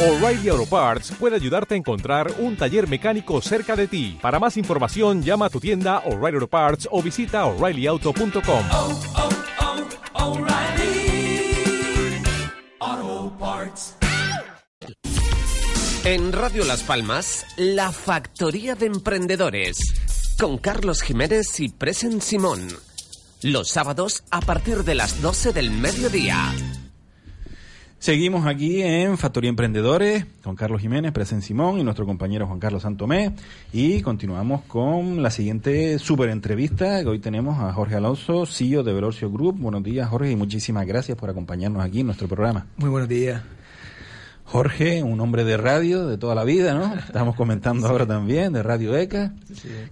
O'Reilly Auto Parts puede ayudarte a encontrar un taller mecánico cerca de ti. Para más información, llama a tu tienda O'Reilly Auto Parts o visita oreillyauto.com. oh, oh, Parts. En Radio Las Palmas, La Factoría de Emprendedores, con Carlos Jiménez y Presen Simón. Los sábados a partir de las 12 del mediodía. Seguimos aquí en Factoría Emprendedores con Carlos Jiménez, Presen Simón y nuestro compañero Juan Carlos Santomé. Y continuamos con la siguiente super entrevista que hoy tenemos a Jorge Alonso, CEO de Velorcio Group. Buenos días, Jorge, y muchísimas gracias por acompañarnos aquí en nuestro programa. Muy buenos días. Jorge, un hombre de radio de toda la vida, ¿no? Estamos comentando ahora también de Radio ECA.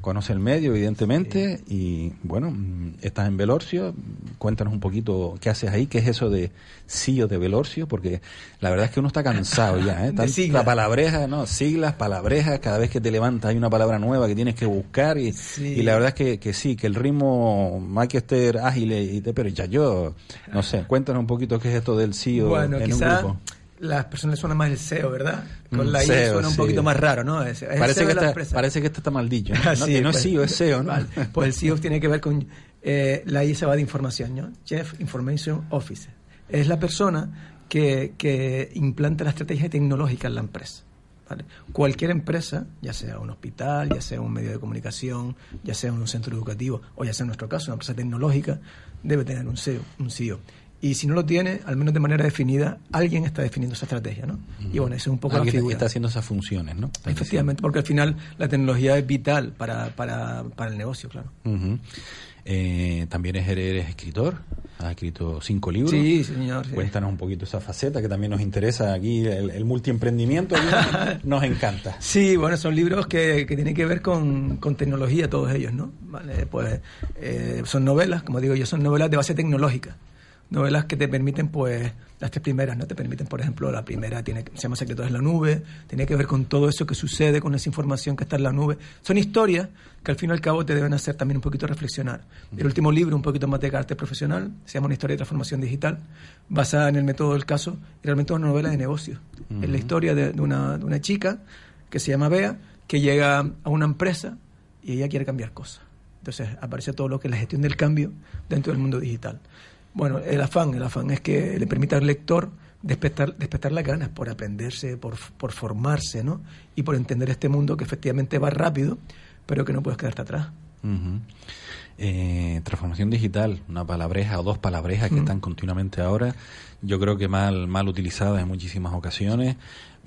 Conoce el medio, evidentemente. Y bueno, mm, estás en Velorcio. Cuéntanos un poquito qué haces ahí, qué es eso de CEO de Velorcio, porque la verdad es que uno está cansado ya, ¿eh? Tanta palabreja, ¿no? Siglas, palabrejas, cada vez que te levantas hay una palabra nueva que tienes que buscar. Y, Sí. y la verdad es que, que sí, que el ritmo hay que estar ágil, y, te- pero ya yo, no sé, cuéntanos un poquito qué es esto del CEO bueno, en un grupo. Las personas suenan más el SEO, ¿verdad? Con Mm, la I SEO, suena un sí. poquito más raro, ¿no? Es, es el Parece SEO que, empresa. parece que este está mal dicho. ¿no? Que es pues. CEO, es SEO, ¿no? Vale, Pues el CEO tiene que ver con eh, la I se va de información, ¿no? Chief Information Officer. Es la persona que, que implanta la estrategia tecnológica en la empresa. ¿vale? Cualquier empresa, ya sea un hospital, ya sea un medio de comunicación, ya sea un centro educativo, o ya sea en nuestro caso una empresa tecnológica, debe tener un CEO. Un CEO. Y si no lo tiene, al menos de manera definida, alguien está definiendo esa estrategia, ¿no? Y bueno, esa es un poco la figura. está haciendo esas funciones, ¿no? Efectivamente, porque al final la tecnología es vital para, para, para el negocio, claro. diciendo. Ujú. Eh, también eres, eres escritor, has escrito cinco libros. Sí, señor. sí. Cuéntanos un poquito esa faceta que también nos interesa aquí, el, el multiemprendimiento aquí nos encanta. Sí, bueno, son libros que, que tienen que ver con, con tecnología, todos ellos, ¿no? Vale, pues eh, son novelas, como digo yo, son novelas de base tecnológica. Novelas que te permiten, pues, las tres primeras, ¿no? Te permiten, por ejemplo, la primera tiene, se llama Secretos en la Nube, tiene que ver con todo eso que sucede, con esa información que está en la nube. Son historias que al fin y al cabo te deben hacer también un poquito reflexionar. El último libro, un poquito más de carácter profesional, se llama Una historia de transformación digital, basada en el método del caso, y realmente es una novela de negocios. Es la historia de, de una, de una chica que se llama Bea, que llega a una empresa y ella quiere cambiar cosas. Entonces aparece todo lo que es la gestión del cambio dentro del mundo digital. Bueno, el afán, el afán es que le permita al lector despertar, despertar las ganas por aprenderse, por, por formarse, ¿no? Y por entender este mundo que efectivamente va rápido, pero que no puedes quedarte atrás. Eh, transformación digital, una palabreja o dos palabrejas que están continuamente ahora, yo creo que mal, mal utilizadas en muchísimas ocasiones.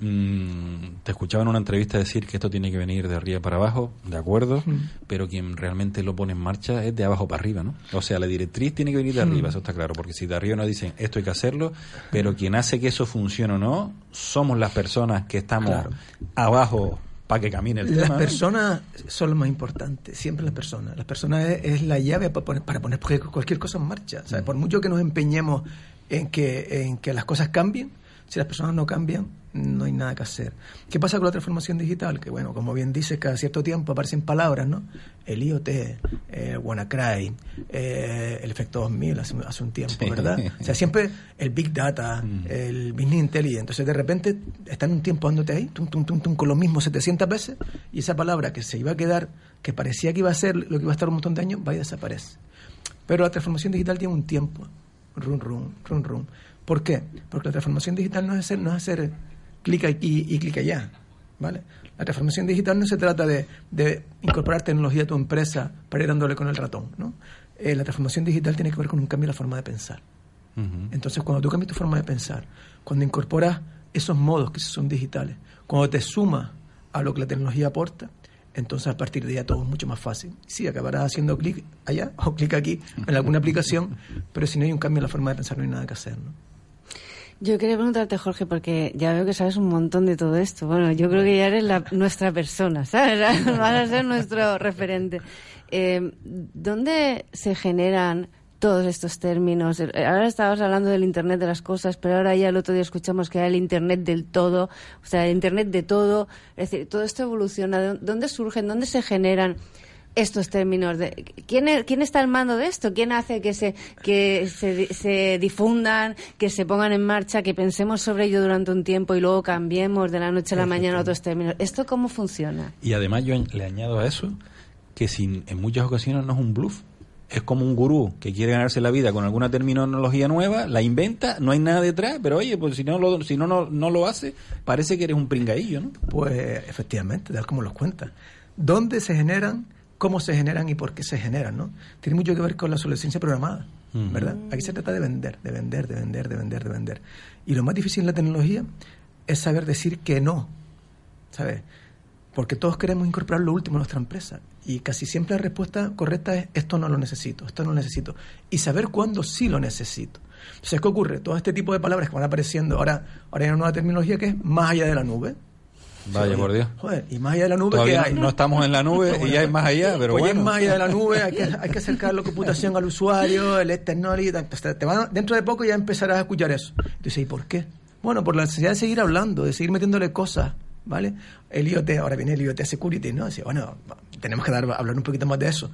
Mm, te escuchaba en una entrevista decir que esto tiene que venir de arriba para abajo, de acuerdo, pero quien realmente lo pone en marcha es de abajo para arriba, ¿no? O sea, la directriz tiene que venir de arriba, eso está claro, porque si de arriba nos dicen esto hay que hacerlo, pero quien hace que eso funcione o no, somos las personas que estamos Claro. abajo para que camine el Las tema. ¿no? personas son lo más importante, siempre las personas. Las personas es, es la llave para poner, para poner cualquier cosa en marcha. ¿sabes? Por mucho que nos empeñemos en que, en que las cosas cambien, si las personas no cambian, no hay nada que hacer. ¿Qué pasa con la transformación digital? Que bueno, como bien dices, cada cierto tiempo aparecen palabras, ¿no? El IoT, el WannaCry, eh, el efecto 2000 hace, hace un tiempo, Sí. ¿verdad? O sea, siempre el Big Data, el Business Intelligence. Entonces, de repente, están un tiempo dándote ahí, tum, tum, tum, tum, con lo mismo 700 veces, y esa palabra que se iba a quedar, que parecía que iba a ser lo que iba a estar un montón de años, va y desaparece. Pero la transformación digital tiene un tiempo. Run, run, run, run. ¿Por qué? Porque la transformación digital no es hacer, no es hacer clic aquí y clic allá. ¿Vale? La transformación digital no se trata de, de incorporar tecnología a tu empresa para ir dándole con el ratón. ¿no? Eh, la transformación digital tiene que ver con un cambio en la forma de pensar. Entonces, cuando tú cambias tu forma de pensar, cuando incorporas esos modos que son digitales, cuando te sumas a lo que la tecnología aporta, entonces a partir de ya todo es mucho más fácil. Sí, acabarás haciendo clic allá o clic aquí en alguna aplicación, pero si no hay un cambio en la forma de pensar no hay nada que hacer. ¿no? Yo quería preguntarte, Jorge, porque ya veo que sabes un montón de todo esto. Bueno, yo creo que ya eres la, nuestra persona, ¿sabes? Vas a ser nuestro referente. Eh, ¿Dónde se generan todos estos términos? Ahora estabas hablando del Internet de las cosas, pero ahora ya el otro día escuchamos que era el Internet del todo, o sea, el Internet de todo. Es decir, todo esto evoluciona. ¿De ¿Dónde surgen, dónde se generan estos términos? De, ¿quién, es- ¿Quién está al mando de esto? ¿Quién hace que se que se, di- se difundan, que se pongan en marcha, que pensemos sobre ello durante un tiempo y luego cambiemos de la noche a la mañana a otros términos? ¿Esto cómo funciona? Y además yo le añado a eso que sin, en muchas ocasiones no es un bluff. Es como un gurú que quiere ganarse la vida con alguna terminología nueva, la inventa, no hay nada detrás, pero oye, pues si no lo, si no, no, no lo hace, parece que eres un pringaillo, ¿no? Pues efectivamente, tal como los cuenta. ¿Dónde se generan, cómo se generan y por qué se generan? ¿no? Tiene mucho que ver con la obsolescencia programada. ¿verdad? Aquí se trata de vender, de vender, de vender, de vender, de vender. Y lo más difícil en la tecnología es saber decir que no, ¿sabes? Porque todos queremos incorporar lo último a nuestra empresa. Y casi siempre la respuesta correcta es esto no lo necesito, esto no lo necesito. Y saber cuándo sí lo necesito. Entonces, ¿qué ocurre? Todo este tipo de palabras que van apareciendo, ahora, ahora hay una nueva terminología que es más allá de la nube. Vaya, por Dios. Joder, y más allá de la nube, ¿qué Todavía hay? no, estamos en la nube y ya es más allá, pero Oye, bueno. más allá de la nube, hay que, hay que acercar la computación al usuario, el external y tal. Entonces, te van- dentro de poco ya empezarás a escuchar eso. Entonces, ¿y por qué? Bueno, por la necesidad de seguir hablando, de seguir metiéndole cosas, ¿vale? El IoT, ahora viene el IoT Security, ¿no? Dice, bueno, tenemos que dar, hablar un poquito más de eso.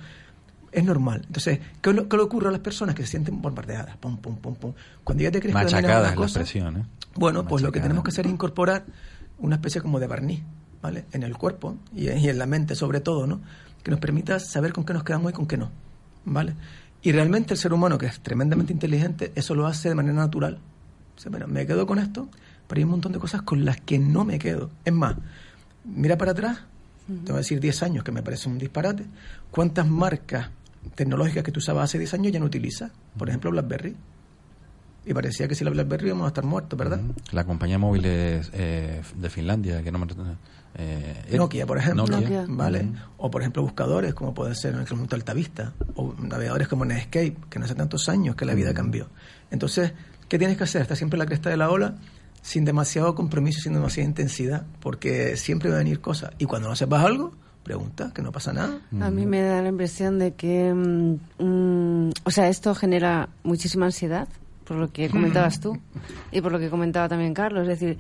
Es normal. Entonces, ¿qué, le- qué le ocurre a las personas que se sienten bombardeadas? Pum, pum, pum, pum. Cuando ya te crees que dominas Machacada una es la cosa, expresión, ¿eh? bueno, pues lo que tenemos que hacer es incorporar una especie como de barniz, ¿vale? En el cuerpo y, y en la mente sobre todo, ¿no? Que nos permita saber con qué nos quedamos y con qué no, ¿vale? Y realmente el ser humano, que es tremendamente inteligente, eso lo hace de manera natural. O sea, bueno, me quedo con esto, pero hay un montón de cosas con las que no me quedo. Es más, mira para atrás, te voy a decir 10 años, que me parece un disparate. ¿Cuántas marcas tecnológicas que tú usabas hace 10 años ya no utilizas? Por ejemplo, BlackBerry. Y parecía que si la BlackBerry íbamos a estar muertos, ¿verdad? La compañía móvil es, eh, de Finlandia, que no me... Eh, es- Nokia, por ejemplo, Nokia. Nokia. ¿vale? O por ejemplo buscadores, como puede ser en el momento Altavista, o navegadores como Netscape, que no hace tantos años que la vida cambió. Entonces, ¿qué tienes que hacer? Estar siempre en la cresta de la ola, sin demasiado compromiso, sin demasiada intensidad, porque siempre va a venir cosas. Y cuando no sepas algo, pregunta, que no pasa nada. A mí me da la impresión de que, mm, mm, o sea, esto genera muchísima ansiedad, por lo que comentabas tú y por lo que comentaba también Carlos. Es decir,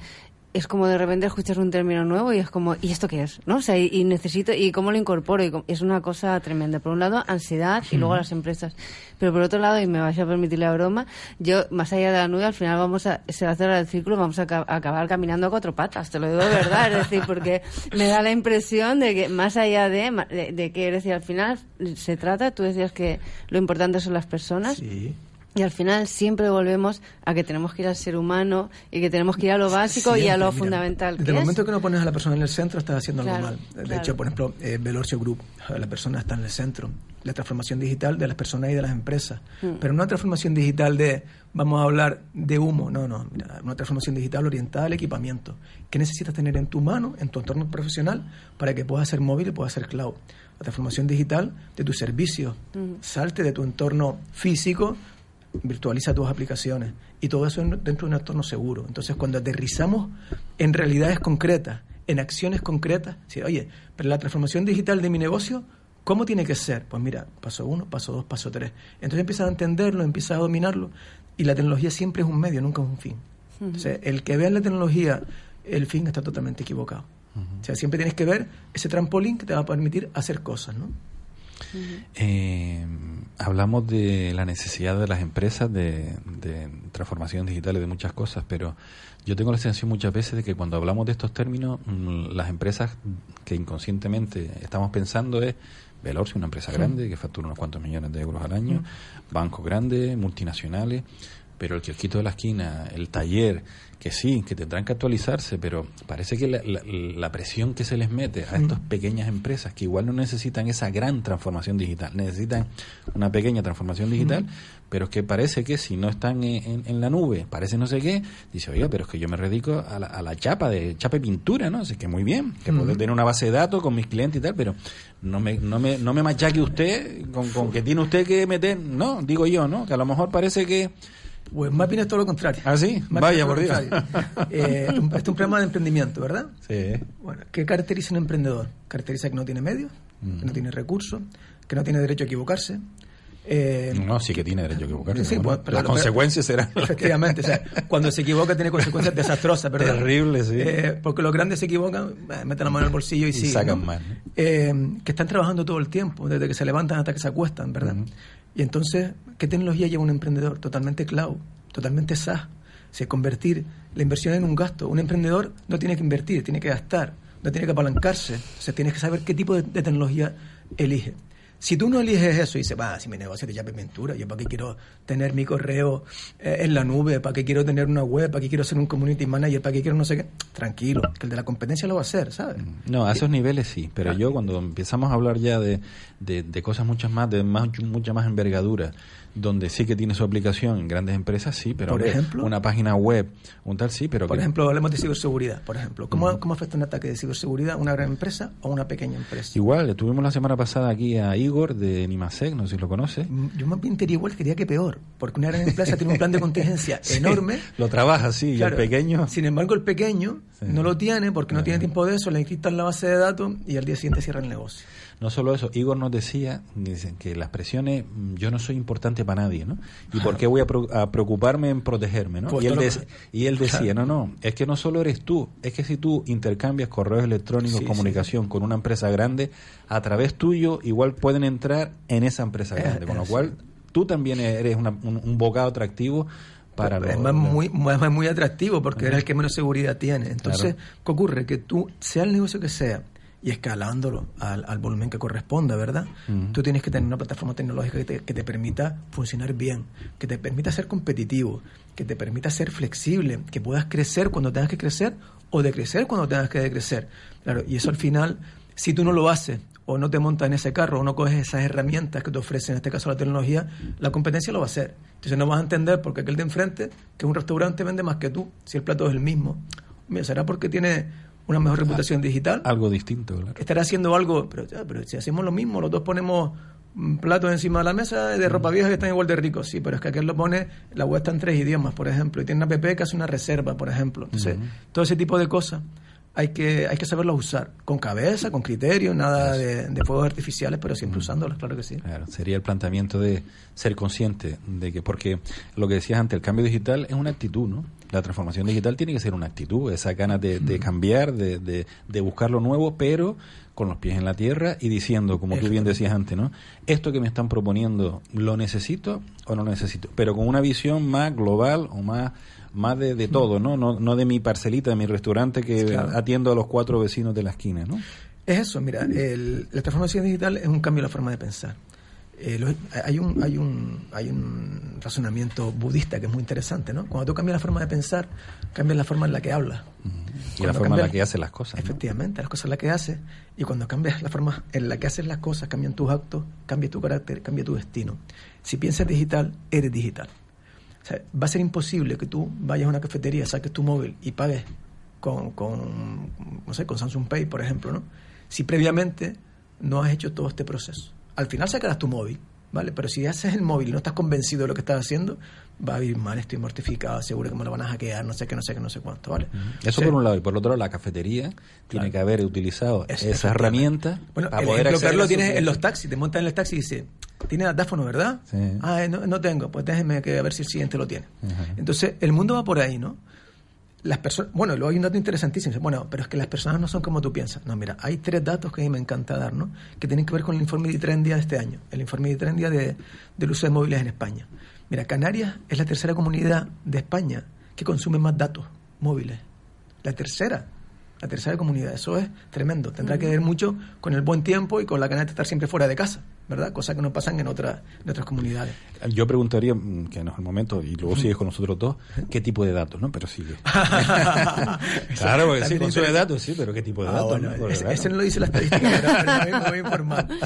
es como de repente escuchas un término nuevo y es como, ¿y esto qué es? ¿No? O sea, y, necesito, ¿y cómo lo incorporo? Y es una cosa tremenda. Por un lado, ansiedad y luego las empresas. Pero por otro lado, y me vais a permitir la broma, yo, más allá de la nube, al final vamos a, se va a cerrar el círculo, vamos a, ca- a acabar caminando a cuatro patas, te lo digo de verdad. Es decir, porque me da la impresión de que más allá de, de, de que, es decir, al final se trata, tú decías que lo importante son las personas. Sí. Y al final siempre volvemos a que tenemos que ir al ser humano y que tenemos que ir a lo básico y a Siempre, lo mira, fundamental. Desde el es. momento que no pones a la persona en el centro, estás haciendo algo Claro, mal. De claro. hecho, por ejemplo, eh, Velocio Group, la persona está en el centro. La transformación digital de las personas y de las empresas. Mm. Pero no una transformación digital de, vamos a hablar de humo. No, no. Mira, una transformación digital orientada al equipamiento. ¿Qué necesitas tener en tu mano, en tu entorno profesional, para que puedas ser móvil y puedas ser cloud? La transformación digital de tus servicios. Mm. Salte de tu entorno físico virtualiza tus aplicaciones y todo eso en- dentro de un entorno seguro. Entonces, cuando aterrizamos en realidades concretas, en acciones concretas, sí, oye, pero la transformación digital de mi negocio, ¿cómo tiene que ser? Pues mira, paso uno, paso dos, paso tres. Entonces empiezas a entenderlo, empiezas a dominarlo y la tecnología siempre es un medio, nunca es un fin. Entonces, el que vea en la tecnología el fin está totalmente equivocado. O sea, siempre tienes que ver ese trampolín que te va a permitir hacer cosas, ¿no? Eh, hablamos de la necesidad de las empresas de, de transformación digital y de muchas cosas, pero yo tengo la sensación muchas veces de que cuando hablamos de estos términos, mm, las empresas que inconscientemente estamos pensando es Veloci, una empresa grande que factura unos cuantos millones de euros al año, bancos grandes, multinacionales, pero el kiosquito de la esquina, el taller, que sí, que tendrán que actualizarse, pero parece que la, la- la presión que se les mete a estas pequeñas empresas que igual no necesitan esa gran transformación digital, necesitan una pequeña transformación digital, pero es que parece que si no están en, en- en la nube, parece no sé qué, dice, oiga, pero es que yo me dedico a la, a la chapa, de chapa y pintura, ¿no? Así que muy bien, que puedo tener una base de datos con mis clientes y tal, pero no me, no me, no me machaque usted con, con que tiene usted que meter, no, digo yo, ¿no? Que a lo mejor parece que... Pues más bien es todo lo contrario. ¿Ah, sí? Más Vaya, por Dios. Eh, este es un programa de emprendimiento, ¿verdad? Sí. Bueno, ¿qué caracteriza un emprendedor? Caracteriza que no tiene medios, que no tiene recursos, que no tiene derecho a equivocarse, Eh, No, sí que tiene derecho a equivocarse. Sí, ¿no? pues, pero- Las pero- consecuencias serán. Efectivamente, o sea, cuando se equivoca tiene consecuencias desastrosas, ¿verdad? Terrible, sí. Eh, porque los grandes se equivocan, eh, meten la mano en el bolsillo y, Y siguen, sacan ¿no? Eh, que están trabajando todo el tiempo, desde que se levantan hasta que se acuestan, ¿verdad? Y entonces, ¿qué tecnología lleva un emprendedor? Totalmente cloud, totalmente SaaS. O sea, convertir la inversión en un gasto. Un emprendedor no tiene que invertir, tiene que gastar, no tiene que apalancarse. O sea, que saber qué tipo de tecnología elige. Si tú no eliges eso y dices, va, si mi negocio es de llave pintura, yo para qué quiero tener mi correo eh, en la nube, para qué quiero tener una web, para qué quiero ser un community manager, para qué quiero no sé qué, tranquilo, que el de la competencia lo va a hacer, ¿sabes? No, a esos niveles sí, pero yo cuando empezamos a hablar ya de, de, de cosas muchas más, de más, mucha más envergadura, donde sí que tiene su aplicación en grandes empresas, sí, pero Por ejemplo. una página web, un tal sí, pero Por que- ejemplo, hablemos de ciberseguridad, por ejemplo. ¿Cómo, ¿Cómo afecta un ataque de ciberseguridad a una gran empresa o a una pequeña empresa? igual, tuvimos la semana pasada aquí a Igor de Nimasec, no sé si lo conoces. Mm, Yo más bien te diría igual, diría que peor, porque una gran empresa tiene un plan de contingencia enorme. Lo trabaja, sí, y el pequeño... Sin embargo, el pequeño Sí. no lo tiene porque no Ajá. tiene tiempo de eso, le encriptan la base de datos y al día siguiente cierra el negocio. No solo eso, Igor nos decía dicen que las presiones, mm, yo no soy importante para nadie, ¿no? ¿Y por qué voy a, pro- a preocuparme en protegerme, ¿no? Pues y, él y decía, Claro. no, no, es que no solo eres tú, es que si tú intercambias correos electrónicos, Sí, comunicación con una empresa grande, a través tuyo igual pueden entrar en esa empresa Eh, grande, con lo eh, cual tú también eres una- un, un bocado atractivo para es los- muy, muy, más muy atractivo porque eres el que menos seguridad tiene. Entonces, Claro. ¿qué ocurre? Que tú, sea el negocio que sea, y escalándolo al, al volumen que corresponda, ¿verdad? Ujú. Tú tienes que tener una plataforma tecnológica que te, que te permita funcionar bien, que te permita ser competitivo, que te permita ser flexible, que puedas crecer cuando tengas que crecer o decrecer cuando tengas que decrecer. Claro, y eso al final, si tú no lo haces o no te montas en ese carro o no coges esas herramientas que te ofrece, en este caso la tecnología, la competencia lo va a hacer. Entonces no vas a entender porque aquel de enfrente, que es un restaurante, vende más que tú, si el plato es el mismo. Mira, ¿será porque tiene una mejor reputación digital? algo distinto, claro. estará haciendo algo, pero, ya, pero si hacemos lo mismo, los dos ponemos mm, platos encima de la mesa de ropa vieja que están igual de ricos, sí, pero es que aquel lo pone, la web está en tres idiomas, por ejemplo, y tiene una app que hace una reserva, por ejemplo. Entonces, todo ese tipo de cosas hay que, hay que saberlas usar, con cabeza, con criterio, nada de, de fuegos artificiales, pero siempre usándolas, claro que sí. Claro, sería el planteamiento de ser consciente de que, porque lo que decías antes, el cambio digital es una actitud, ¿no? La transformación digital tiene que ser una actitud, esa ganas de, de cambiar, de, de, de buscar lo nuevo, pero con los pies en la tierra y diciendo, como tú bien decías antes, ¿no? Esto que me están proponiendo, ¿lo necesito o no lo necesito? Pero con una visión más global o más más de, de todo, ¿no? ¿no? No de mi parcelita, de mi restaurante que Claro. atiendo a los cuatro vecinos de la esquina, ¿no? Es eso, mira, el- la transformación digital es un cambio en la forma de pensar. Eh, hay, un, hay, un, hay un razonamiento budista que es muy interesante, ¿no? Cuando tú cambias la forma de pensar, cambias la forma en la que hablas. Y la forma en la que hace las cosas. ¿no? Efectivamente, las cosas en las que haces. Y cuando cambias la forma en la que haces las cosas, cambian tus actos, cambia tu carácter, cambia tu destino. Si piensas digital, eres digital. O sea, va a ser imposible que tú vayas a una cafetería, saques tu móvil y pagues con, con, no sé, con Samsung Pay, por ejemplo, ¿no? Si previamente no has hecho todo este proceso. Al final sacarás tu móvil, ¿vale? Pero si haces el móvil y no estás convencido de lo que estás haciendo, va a vivir mal, estoy mortificado, seguro que me lo van a hackear, no sé qué, no sé qué, no sé cuánto, ¿vale? Eso por un lado. Y por otro lado, la cafetería tiene que haber utilizado Es- esa herramienta Bueno, para el poder ejemplo su tienes en los taxis. Te montas en el taxi y dice, tiene datáfono, ¿verdad? Sí. Ah, eh, no, no tengo. Pues déjeme que a ver si el siguiente lo tiene. Ajá. Entonces, el mundo va por ahí, ¿no? Las personas, bueno, luego hay un dato interesantísimo. Bueno, pero es que las personas no son como tú piensas. No, mira, hay tres datos que a mí me encanta dar, ¿no? Que tienen que ver con el informe de Trendia de este año. El informe de Trendia de, del uso de móviles en España. Mira, Canarias es la tercera comunidad de España que consume más datos móviles. La tercera. La tercera comunidad. Eso es tremendo. Tendrá que ver mucho con el buen tiempo y con la ganas de estar siempre fuera de casa, ¿verdad? Cosa que no pasan en, otras en otras comunidades. Yo preguntaría, mm, que no es el momento, y luego sigues con nosotros dos, ¿qué tipo de datos, no? Pero sigue. claro, porque sí, consume inter- datos, sí, pero ¿qué tipo de Ah, datos? bueno, no? Claro. ese no lo dice la estadística, pero, pero me voy a informar.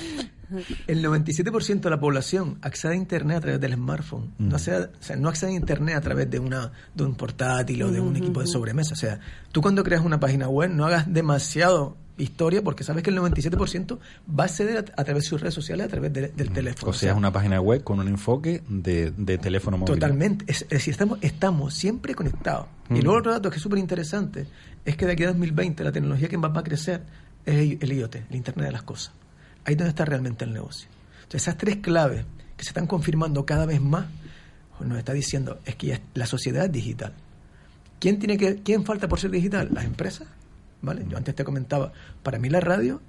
El 97% de la población accede a Internet a través del smartphone. Mm. No, accede, o sea, no accede a Internet a través de, una, de un portátil o de un equipo de sobremesa. O sea, tú cuando creas una página web no hagas demasiado historia porque sabes que el 97% va a acceder a, a través de sus redes sociales, a través de- del teléfono. O sea, es una página web con un enfoque de, de teléfono móvil. Totalmente. Es, es decir, estamos, estamos siempre conectados. Y Mm. luego otro dato que es súper interesante es que de aquí a 2020 la tecnología que más va a crecer es el, el IoT, el Internet de las Cosas. Ahí es donde está realmente el negocio. Entonces, esas tres claves que se están confirmando cada vez más, pues nos está diciendo es que ya la sociedad es digital. ¿Quién, tiene que, ¿Quién falta por ser digital? Las empresas. ¿Vale? Yo antes te comentaba, para mí la radio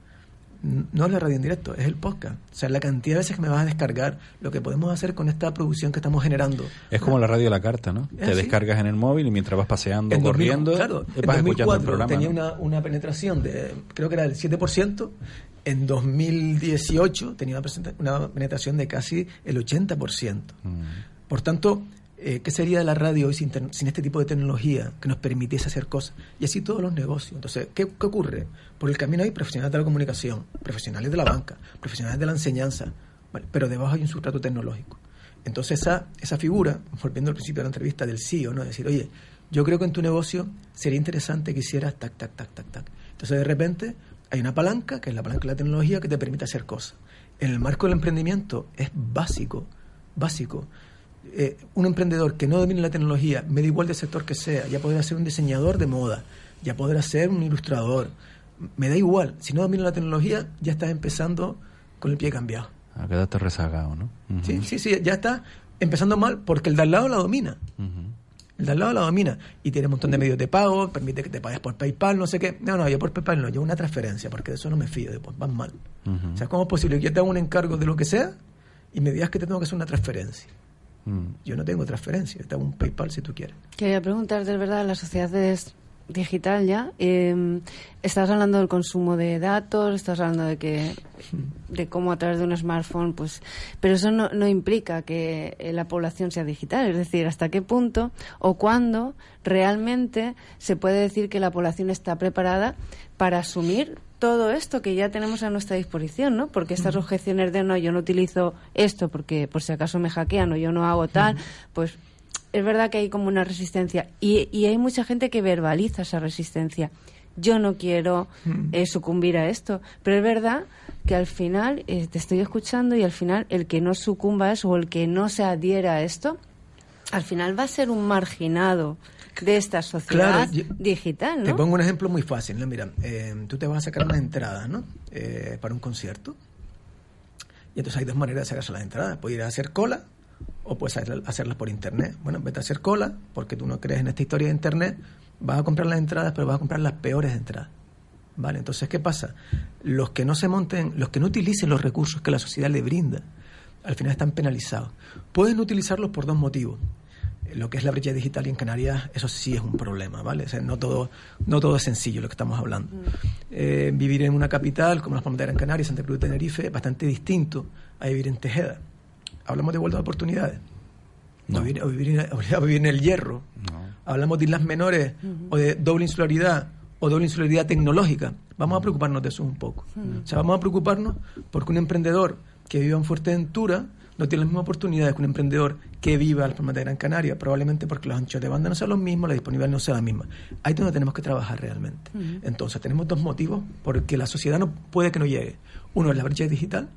no es la radio en directo, es el podcast. O sea, la cantidad de veces que me vas a descargar, lo que podemos hacer con esta producción que estamos generando. Es como la radio a la carta, ¿no? Te así. descargas en el móvil y mientras vas paseando, En 2000, corriendo, claro, eh, en vas escuchando el 2004 programa. tenía ¿no? una, una penetración de, creo que era del 7%, en 2018 tenía una, una penetración de casi el 80%. Mm. Por tanto, eh, ¿qué sería de la radio hoy sin, este tipo de tecnología que nos permitiese hacer cosas? Y así todos los negocios. Entonces, ¿qué, ocurre? Por el camino hay profesionales de la comunicación, profesionales de la banca, profesionales de la enseñanza, pero debajo hay un sustrato tecnológico. Entonces, esa, esa figura, volviendo al principio de la entrevista del CEO, ¿no? decir, oye, yo creo que en tu negocio sería interesante que hicieras tac, tac, tac, tac, tac. Entonces, de repente, hay una palanca, que es la palanca de la tecnología, que te permite hacer cosas. En el marco del emprendimiento es básico, básico. Eh, un emprendedor que no domine la tecnología, me da igual del sector que sea, ya podrá ser un diseñador de moda, ya podrá ser un ilustrador, me da igual. Si no domina la tecnología, ya estás empezando con el pie cambiado. Ah, quedaste rezagado, ¿no? Sí, sí, sí, ya está empezando mal porque el de al lado la domina. El de al lado la domina y tiene un montón de medios de pago, permite que te pagues por PayPal, no sé qué. No, no, yo por PayPal no, yo una transferencia porque de eso no me fío, después van mal. O sea, ¿cómo es posible que yo te haga un encargo de lo que sea y me digas que te tengo que hacer una transferencia? Mm. Yo no tengo transferencia, te hago un PayPal si tú quieres. Quería preguntarte, de verdad, la sociedad es digital ya. Eh, estás hablando del consumo de datos, estás hablando de que de cómo a través de un smartphone, pues, pero eso no, no implica que eh, la población sea digital. Es decir, hasta qué punto o cuándo realmente se puede decir que la población está preparada para asumir todo esto que ya tenemos a nuestra disposición, ¿no? Porque estas objeciones de no, yo no utilizo esto porque por si acaso me hackean o yo no hago tal, pues es verdad que hay como una resistencia. Y, y hay mucha gente que verbaliza esa resistencia. Yo no quiero eh, sucumbir a esto, pero es verdad que al final eh, te estoy escuchando y al final el que no sucumba a eso o el que no se adhiera a esto, al final va a ser un marginado de esta sociedad Claro, yo- digital, Te pongo un ejemplo muy fácil. ¿no? Mira, eh, tú te vas a sacar una entrada ¿no? Eh, para un concierto. Y entonces hay dos maneras de sacarse las entradas. Puedes ir a hacer cola o puedes hacer- hacerlas por internet. Bueno, vete a hacer cola porque tú no crees en esta historia de internet. Vas a comprar las entradas, pero vas a comprar las peores entradas. ¿Vale? Entonces, ¿qué pasa? Los que no se monten, los que no utilicen los recursos que la sociedad le brinda, al final están penalizados. Pueden utilizarlos por dos motivos. Lo que es la brecha digital y en Canarias, eso sí es un problema, ¿vale? O sea, no todo, no todo es sencillo lo que estamos hablando. Eh, vivir en una capital como las Palmas de Gran Canaria, Santa Cruz de Tenerife, es bastante distinto a vivir en Tejeda. Hablamos de igualdad de oportunidades. No. O, vivir, o vivir en, o vivir en el hierro. No. Hablamos de islas menores o de doble insularidad o doble insularidad tecnológica. Vamos a preocuparnos de eso un poco. O sea, vamos a preocuparnos porque un emprendedor que viva en Fuerteventura no tiene las mismas oportunidades que un emprendedor que viva en las Palmas de Gran Canaria, probablemente porque los anchos de banda no sean los mismos, la disponibilidad no sea la misma. Ahí es donde tenemos que trabajar realmente. Entonces, tenemos dos motivos porque la sociedad no puede que no llegue. Uno es la brecha digital,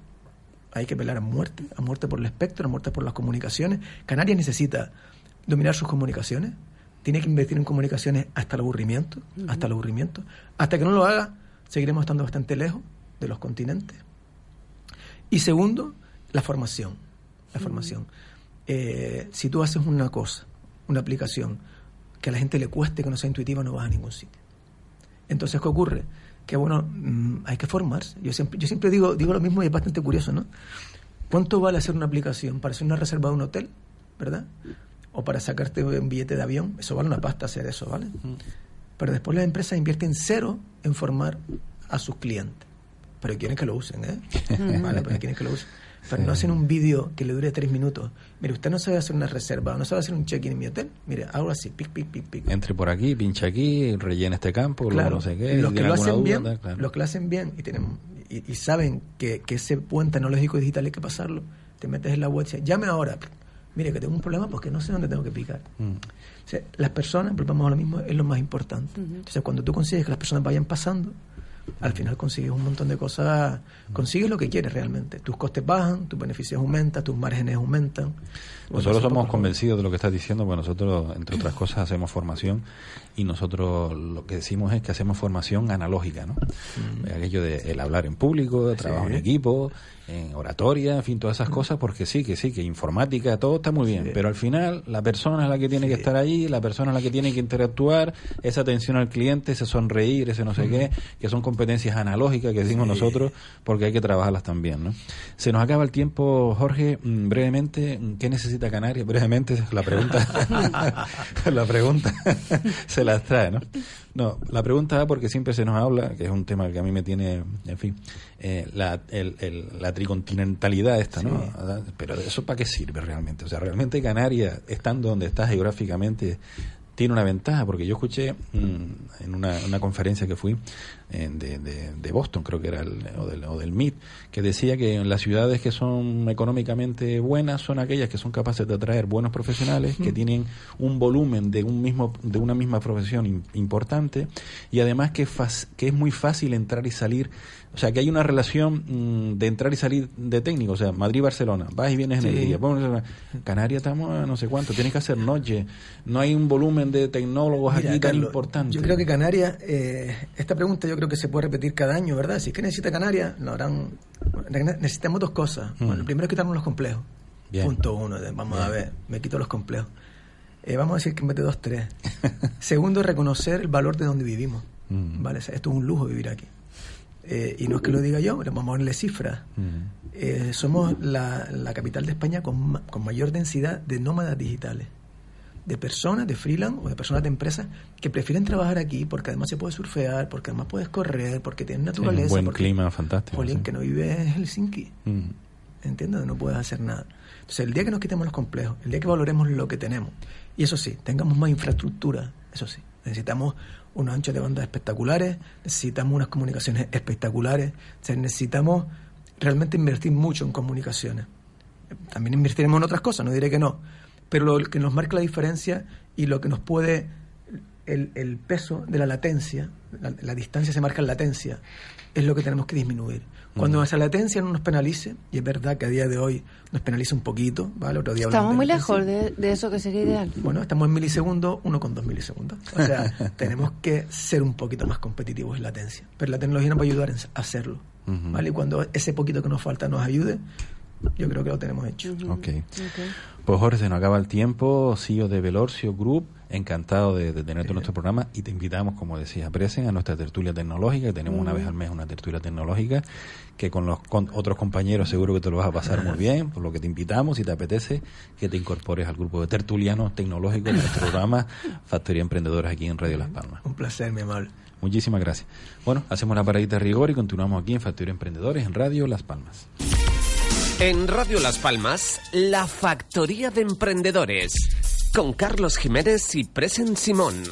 hay que pelar a muerte, a muerte por el espectro, a muerte por las comunicaciones. Canarias necesita dominar sus comunicaciones, tiene que invertir en comunicaciones hasta el aburrimiento, hasta el aburrimiento. Hasta que no lo haga, seguiremos estando bastante lejos de los continentes. Y segundo, la formación. La formación. Eh, si tú haces una cosa, una aplicación, que a la gente le cueste, que no sea intuitiva, no vas a ningún sitio. Entonces, ¿qué ocurre? Que bueno, mm, hay que formarse. Yo siempre, yo siempre digo, digo lo mismo y es bastante curioso, ¿no? ¿Cuánto vale hacer una aplicación para hacer una reserva de un hotel, verdad? O para sacarte un billete de avión. Eso vale una pasta hacer eso, ¿vale? Pero después las empresas invierten cero en formar a sus clientes. Pero quieren que lo usen, ¿eh? Vale, pero quieren que lo usen. Pero no hacen un vídeo que le dure tres minutos. Mire, usted no sabe hacer una reserva, no sabe hacer un check-in en mi hotel. Mire, hago así, pic, pic, pic, pic. Entre por aquí, pincha aquí, rellena este campo, luego Claro, no sé qué. los si que lo hacen duda, bien, tal, claro. los que lo hacen bien y tienen y, y saben que, que ese puente tecnológico digital hay que pasarlo, te metes en la web y dices, llame ahora. Mire, que tengo un problema porque no sé dónde tengo que picar. Mm. O sea, las personas, volvamos a lo mismo, es lo más importante. Entonces, cuando tú consigues que las personas vayan pasando, al final consigues un montón de cosas, consigues lo que quieres realmente. Tus costes bajan, tus beneficios aumentan, tus márgenes aumentan. Nosotros somos convencidos de lo que estás diciendo, porque nosotros, entre otras cosas, hacemos formación y nosotros lo que decimos es que hacemos formación analógica, ¿no? Aquello de el hablar en público, de trabajo en equipo, en oratoria, en fin, todas esas cosas, porque sí, que sí, que informática, todo está muy bien, pero al final la persona es la que tiene que estar ahí, la persona es la que tiene que interactuar, esa atención al cliente, ese sonreír, ese no sé qué, que son competencias analógicas que decimos nosotros, porque hay que trabajarlas también, ¿no? Se nos acaba el tiempo, Jorge, mm, brevemente, mm, ¿qué necesita Canarias? Brevemente, la pregunta, la pregunta se las trae, ¿no? No, la pregunta porque siempre se nos habla, que es un tema que a mí me tiene, en fin, eh, la, el- el- la tricontinentalidad esta, ¿no? Pero ¿eso para qué sirve realmente? O sea, realmente Canarias, estando donde está geográficamente, tiene una ventaja, porque yo escuché mm, en una, una conferencia que fui de, de- de Boston, creo que era, el, o, del, o del MIT, que decía que las ciudades que son económicamente buenas son aquellas que son capaces de atraer buenos profesionales, que tienen un volumen de un mismo de una misma profesión im- importante y además que, fas- que es muy fácil entrar y salir o sea, que hay una relación mm, de entrar y salir de técnico. O sea, Madrid-Barcelona, vas y vienes en el día. Canarias estamos a no sé cuánto, tienes que hacer noche. No hay un volumen de tecnólogos Mira, aquí tan importante. Yo creo que Canarias, eh, esta pregunta yo creo que se puede repetir cada año, ¿verdad? Si es que necesita Canarias, lo harán. Necesitamos dos cosas. Bueno, el primero es quitarnos los complejos. Mm. Bien. Punto uno. Vamos a ver, me quito los complejos. Eh, vamos a decir que en vez de dos, tres. Segundo, reconocer el valor de donde vivimos. Mm. ¿vale? O sea, esto es un lujo vivir aquí. Eh, y no es que lo diga yo, pero vamos a ponerle cifras. Mm. Eh, somos la, la capital de España con, con mayor densidad de nómadas digitales. De personas, de freelance o de personas de empresas que prefieren trabajar aquí porque además se puede surfear, porque además puedes correr, porque tienes Sí, naturaleza. buen porque, clima fantástico. Jolín, sí. que no vive en Helsinki. Mm. ¿Entiendes? No puedes hacer nada. Entonces, el día que nos quitemos los complejos, el día que valoremos lo que tenemos, y eso sí, tengamos más infraestructura, eso sí, necesitamos unos anchos de banda espectaculares, necesitamos unas comunicaciones espectaculares, o sea, necesitamos realmente invertir mucho en comunicaciones. También invertiremos en otras cosas, no diré que no, pero lo que nos marca la diferencia y lo que nos puede, el, el peso de la latencia, la, la distancia se marca en latencia, es lo que tenemos que disminuir. Cuando esa latencia no nos penalice, y es verdad que a día de hoy nos penaliza un poquito, ¿vale? Otro día Estamos muy lejos de, de eso que sería ideal. Bueno, estamos en milisegundos, uno con dos milisegundos. O sea, tenemos que ser un poquito más competitivos en latencia. Pero la tecnología nos va a ayudar en hacerlo. ¿Vale? Y cuando ese poquito que nos falta nos ayude, yo creo que lo tenemos hecho. Ok. Pues Jorge, se nos acaba el tiempo, CEO de Velorcio Group, encantado de, de tenerte en nuestro programa y te invitamos, como decía Presen, a nuestra tertulia tecnológica, que tenemos una vez al mes una tertulia tecnológica, que con los con otros compañeros seguro que te lo vas a pasar muy bien, por lo que te invitamos, si te apetece, que te incorpores al grupo de tertulianos tecnológicos de nuestro programa Factoría Emprendedores aquí en Radio Las Palmas. Un placer, mi amable. Muchísimas gracias. Bueno, hacemos la paradita de rigor y continuamos aquí en Factoría Emprendedores en Radio Las Palmas. En Radio Las Palmas, la Factoría de Emprendedores, con Carlos Jiménez y Presen Simón.